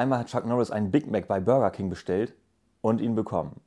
Einmal hat Chuck Norris einen Big Mac bei Burger King bestellt und ihn bekommen.